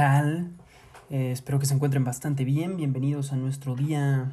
Eh, espero que se encuentren bastante bien. Bienvenidos a nuestro día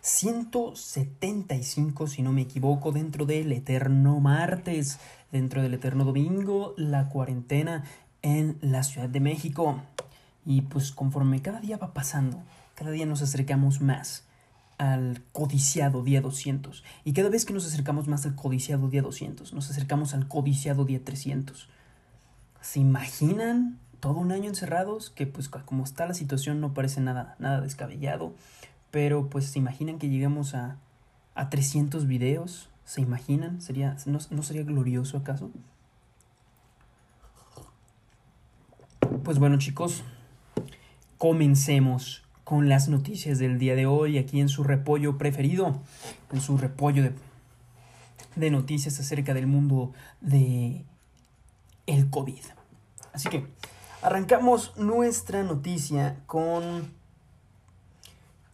175, si no me equivoco, dentro del eterno martes, dentro del eterno domingo, la cuarentena en la Ciudad de México. Y pues conforme cada día va pasando, cada día nos acercamos más al codiciado día 200. Y cada vez que nos acercamos más al codiciado día 200, nos acercamos al codiciado día 300. ¿Se imaginan todo un año encerrados? Que pues como está la situación no parece nada, nada descabellado. Pero pues se imaginan que lleguemos a, a 300 videos. ¿Se imaginan? ¿Sería, no, ¿No sería glorioso acaso? Pues bueno chicos, comencemos con las noticias del día de hoy aquí en su repollo preferido, en su repollo de, de noticias acerca del mundo de el COVID. Así que arrancamos nuestra noticia con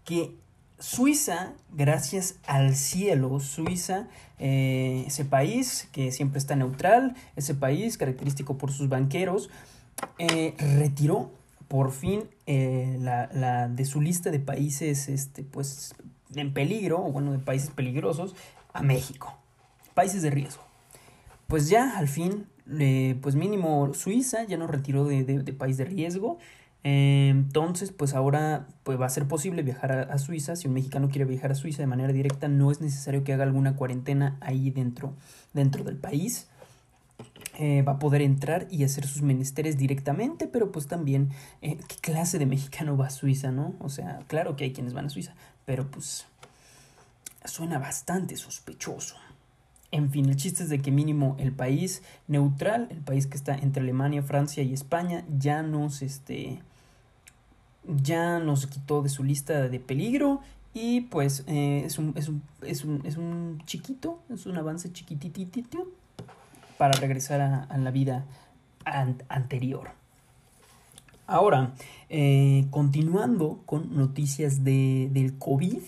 que Suiza, gracias al cielo, Suiza, eh, ese país que siempre está neutral, ese país característico por sus banqueros, eh, retiró por fin eh, la, la, de su lista de países este, pues, en peligro, o bueno, de países peligrosos, a México. Países de riesgo. Pues ya al fin, eh, pues mínimo Suiza ya nos retiró de, de, país de riesgo. Eh, entonces, pues ahora pues va a ser posible viajar a, Suiza. Si un mexicano quiere viajar a Suiza de manera directa, no es necesario que haga alguna cuarentena ahí dentro, dentro del país eh, va a poder entrar y hacer sus menesteres directamente, pero pues también, ¿qué clase de mexicano va a Suiza, no? O sea, claro que hay quienes van a Suiza, pero pues suena bastante sospechoso. En fin, el chiste es de que mínimo el país neutral, el país que está entre Alemania, Francia y España, ya nos, este, ya nos quitó de su lista de peligro y pues eh, es, un, es, un, es, un, es un chiquito, es un avance chiquititito para regresar a, la vida an anterior. Ahora, eh, continuando con noticias de, del COVID,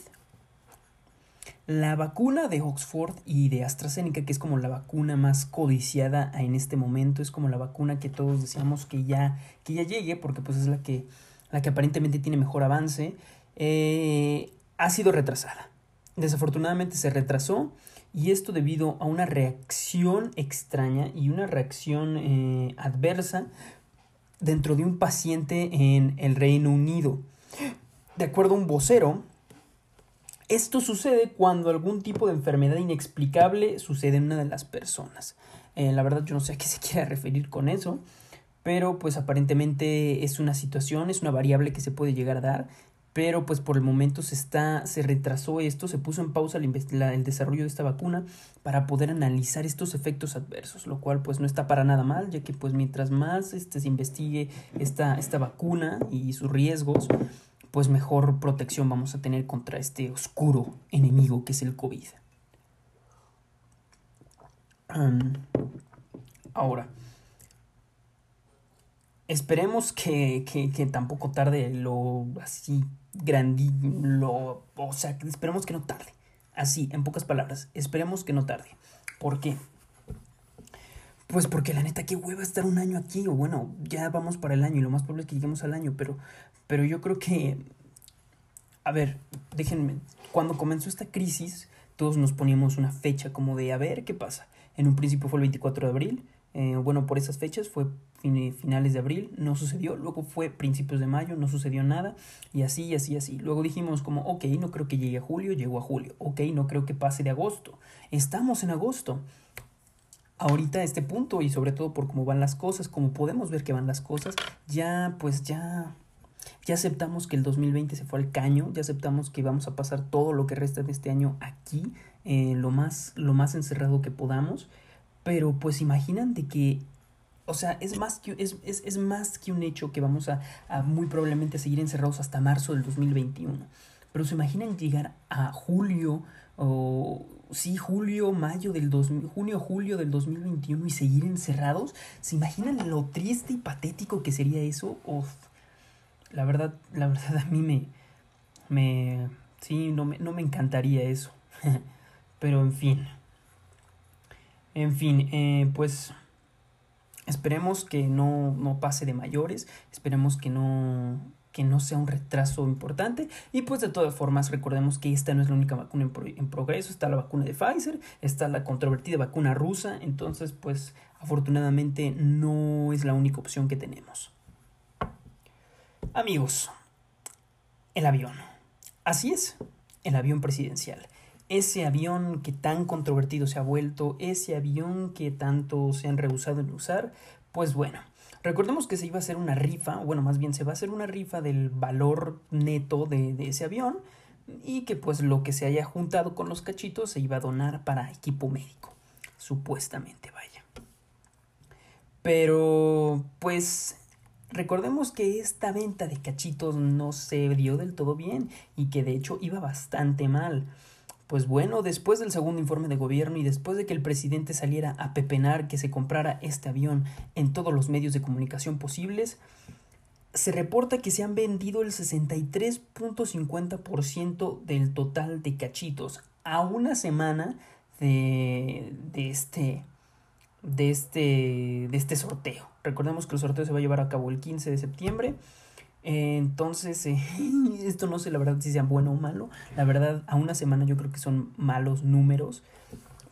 la vacuna de Oxford y de AstraZeneca, que es como la vacuna más codiciada en este momento, es como la vacuna que todos deseamos que ya, que ya llegue, porque pues es la que, la que aparentemente tiene mejor avance, eh, ha sido retrasada. Desafortunadamente se retrasó y esto debido a una reacción extraña y una reacción eh, adversa dentro de un paciente en el Reino Unido. De acuerdo a un vocero, esto sucede cuando algún tipo de enfermedad inexplicable sucede en una de las personas. Eh, la verdad yo no sé a qué se quiere referir con eso, pero pues aparentemente es una situación, es una variable que se puede llegar a dar pero pues por el momento se está se retrasó esto, se puso en pausa el, el, desarrollo de esta vacuna para poder analizar estos efectos adversos, lo cual pues no está para nada mal, ya que pues mientras más este, se investigue esta, esta vacuna y sus riesgos, pues mejor protección vamos a tener contra este oscuro enemigo que es el COVID. Ahora, esperemos que, que, que tampoco tarde lo así grandísimo, o sea, esperemos que no tarde. Así, en pocas palabras, esperemos que no tarde. ¿Por qué? Pues porque la neta, qué hueva estar un año aquí, o bueno, ya vamos para el año, y lo más probable es que lleguemos al año, pero, pero yo creo que, a ver, déjenme, cuando comenzó esta crisis, todos nos poníamos una fecha como de, a ver, ¿qué pasa? En un principio fue el 24 de abril, eh, bueno, por esas fechas fue finales de abril, no sucedió, luego fue principios de mayo, no sucedió nada, y así, así, así. Luego dijimos como, ok, no creo que llegue a julio, llegó a julio, ok, no creo que pase de agosto, estamos en agosto. Ahorita este punto, y sobre todo por cómo van las cosas, como podemos ver que van las cosas, ya, pues ya, ya aceptamos que el 2020 se fue al caño, ya aceptamos que vamos a pasar todo lo que resta de este año aquí, eh, lo, más, lo más encerrado que podamos, pero pues imaginan de que o sea, es más que, es, es, es más que un hecho que vamos a, a, muy probablemente seguir encerrados hasta marzo del 2021. Pero se imaginan llegar a julio o sí, julio, mayo del 2000, junio, julio del 2021 y seguir encerrados. ¿Se imaginan lo triste y patético que sería eso? Uf, la verdad, la verdad a mí me, me, sí, no me, no me encantaría eso. Pero en fin, en fin, eh, pues Esperemos que no, no pase de mayores, esperemos que no, que no sea un retraso importante. Y pues de todas formas, recordemos que esta no es la única vacuna en, progreso, está la vacuna de Pfizer, está la controvertida vacuna rusa, entonces pues afortunadamente no es la única opción que tenemos. Amigos, el avión. Así es, el avión presidencial. Ese avión que tan controvertido se ha vuelto, ese avión que tanto se han rehusado en usar, pues bueno, Recordemos que se iba a hacer una rifa, bueno, más bien se va a hacer una rifa del valor neto de, ese avión y que pues lo que se haya juntado con los cachitos se iba a donar para equipo médico, supuestamente, vaya. Pero pues recordemos que esta venta de cachitos no se dio del todo bien y que de hecho iba bastante mal. Pues bueno, después del segundo informe de gobierno y después de que el presidente saliera a pepenar que se comprara este avión en todos los medios de comunicación posibles, se reporta que se han vendido el 63.50% del total de cachitos a una semana de, de, este, de, este, de este sorteo. Recordemos que el sorteo se va a llevar a cabo el 15 de septiembre entonces, eh, esto no sé la verdad si sea bueno o malo. La verdad, a una semana yo creo que son malos números.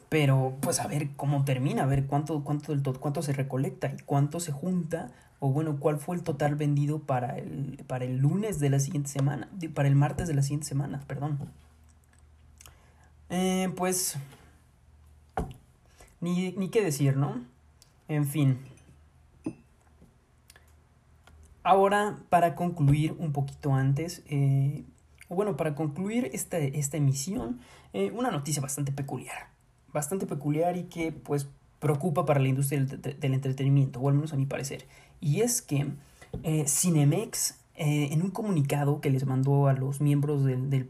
Pero pues a ver cómo termina, a ver cuánto, cuánto, del cuánto se recolecta y cuánto se junta. O bueno, cuál fue el total vendido para el, para el lunes de la siguiente semana. Para el martes de la siguiente semana, perdón. Eh, pues... Ni, ni qué decir, ¿no? En fin. Ahora, para concluir un poquito antes, eh, bueno, para concluir esta, esta emisión, eh, una noticia bastante peculiar. Bastante peculiar y que pues preocupa para la industria del, entretenimiento, o al menos a mi parecer. Y es que eh, Cinemex, en un comunicado que les mandó a los miembros del, del,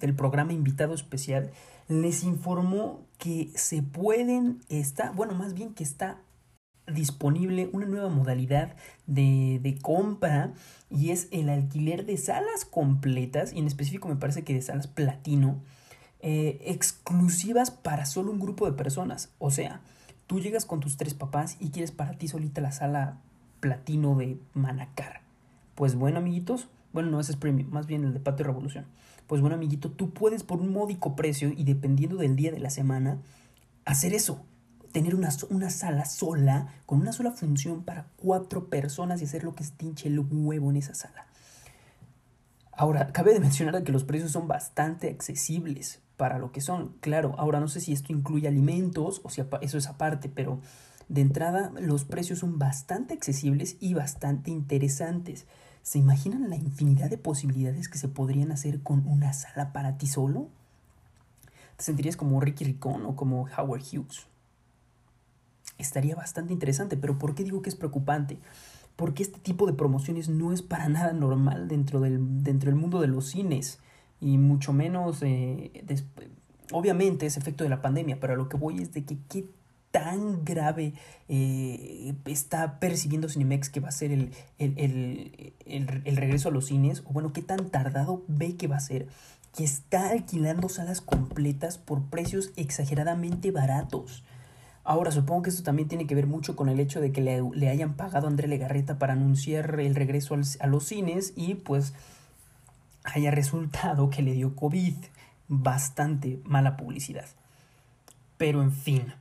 del programa invitado especial, les informó que se pueden, está, bueno, más bien que está disponible una nueva modalidad de, compra y es el alquiler de salas completas y en específico me parece que de salas platino eh, exclusivas para solo un grupo de personas. O sea, tú llegas con tus tres papás y quieres para ti solita la sala platino de Manacar. Pues bueno, amiguitos, bueno, no, ese es premium, más bien el de Patio Revolución. Pues bueno, amiguito, tú puedes por un módico precio y dependiendo del día de la semana hacer eso tener una, una, sala sola, con una sola función para cuatro personas y hacer lo que se tinche el huevo en esa sala. Ahora, cabe de mencionar que los precios son bastante accesibles para lo que son. Claro, ahora no sé si esto incluye alimentos o si eso es aparte, pero de entrada los precios son bastante accesibles y bastante interesantes. ¿Se imaginan la infinidad de posibilidades que se podrían hacer con una sala para ti solo? ¿Te sentirías como Ricky Ricón o como Howard Hughes? Estaría bastante interesante. Pero ¿por qué digo que es preocupante? Porque este tipo de promociones no es para nada normal dentro del, dentro del mundo de los cines. Y mucho menos, eh, obviamente es efecto de la pandemia, pero a lo que voy es de que qué tan grave eh, está percibiendo Cinemex que va a ser el, el, el, el, regreso a los cines, o bueno, qué tan tardado ve que va a ser, que está alquilando salas completas por precios exageradamente baratos. Ahora, supongo que esto también tiene que ver mucho con el hecho de que le, hayan pagado a André Legarreta para anunciar el regreso a los cines y pues haya resultado que le dio COVID. Bastante mala publicidad. Pero en fin.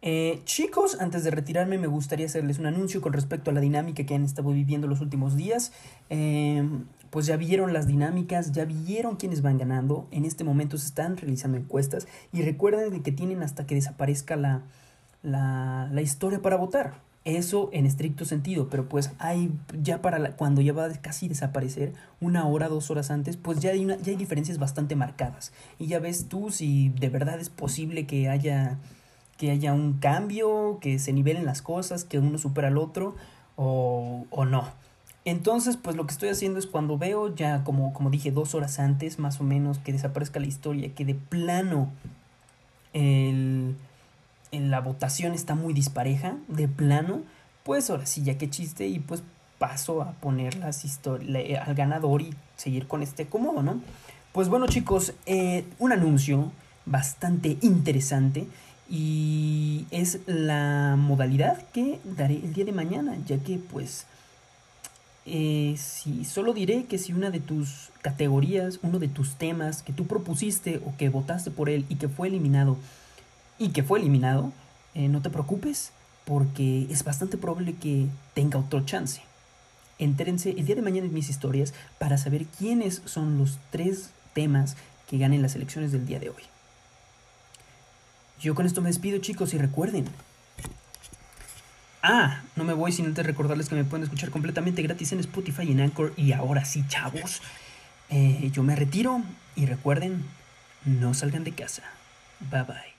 Eh, chicos, antes de retirarme me gustaría hacerles un anuncio con respecto a la dinámica que han estado viviendo los últimos días. Eh, pues ya vieron las dinámicas, ya vieron quiénes van ganando. En este momento se están realizando encuestas y recuerden que tienen hasta que desaparezca la, la, la historia para votar. Eso en estricto sentido, pero pues hay ya para cuando ya va a casi desaparecer, una hora, dos horas antes, pues ya hay, ya hay diferencias bastante marcadas. Y ya ves tú si de verdad es posible que haya, que haya un cambio, que se nivelen las cosas, que uno supera al otro o, o no. Entonces, pues lo que estoy haciendo es cuando veo ya, como, como dije, dos horas antes, más o menos, que desaparezca la historia, que de plano el en la votación está muy dispareja, de plano, pues ahora sí, ya que chiste, y pues paso a poner las historias al ganador y seguir con este cómodo, ¿no? Pues bueno chicos, eh, un anuncio bastante interesante Y es la modalidad que daré el día de mañana, ya que pues eh, si solo diré que si una de tus categorías, uno de tus temas que tú propusiste o que votaste por él y que fue eliminado, y que fue eliminado, eh, no te preocupes porque es bastante probable que tenga otro chance. Entérense el día de mañana en mis historias para saber quiénes son los tres temas que ganen las elecciones del día de hoy. Yo con esto me despido chicos y recuerden, Ah, no me voy sin antes recordarles que me pueden escuchar completamente gratis en Spotify y en Anchor. Y ahora sí, chavos, eh, yo me retiro y recuerden, no salgan de casa. Bye bye.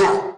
Yeah.